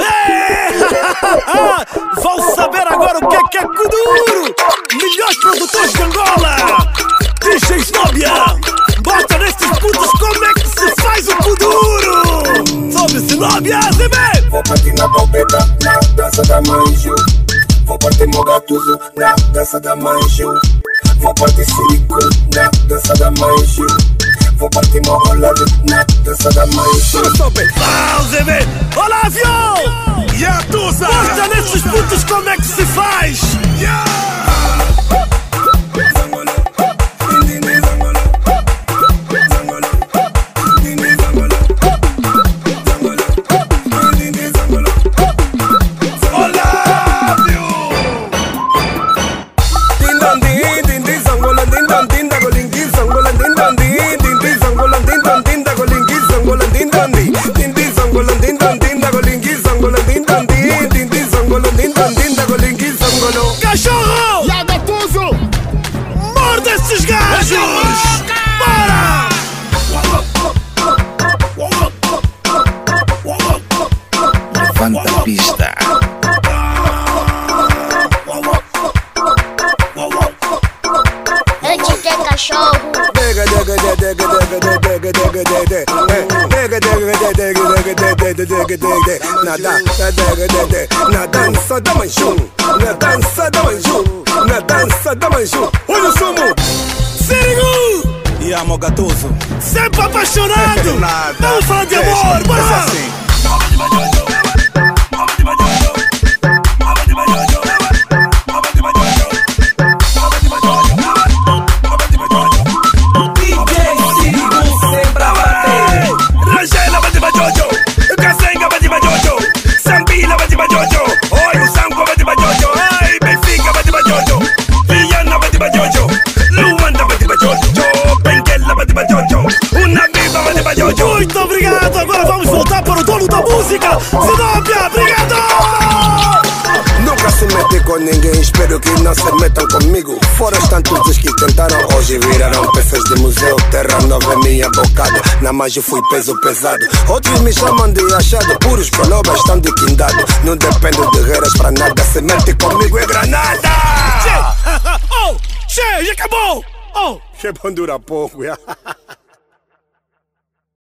É! Vão saber agora o que é que é Kuduro! Melhores produtores de Angola! DJ Snobia! Bota nestes putos como é que se faz o Kuduro! Sobe Snobia, ZB! Vou partir na palpita, na dança da manjo Vou partir meu gatuso, na dança da manjo Vou partir sirico, na dança da manjo Vou partir meu rolado, na dança da manjo Sobe! Vão, ZB! Olá, avião! Nestes putos Levanta a pista. Eu te quer cachorro. Na dança da manju, na dança da manju, na dança da manju. Olha o sumo! Sirigu! E a Mogatuso? Sempre apaixonado! Nada. Vamos falar de amor! Bora! assim. Muito obrigado, agora vamos voltar para o dono da música, Zinóbia, obrigado! Nunca se mete com ninguém, espero que não se metam comigo. Fora os tantos que tentaram, hoje viraram peças de museu. Terra nova é minha bocada, na eu fui peso pesado. Outros me chamam de achado, puros colobas estão de quindado. Não dependo de guerras pra nada, se mete comigo é granada. oh, che, acabou! Oh, Que bom dura pouco, ya.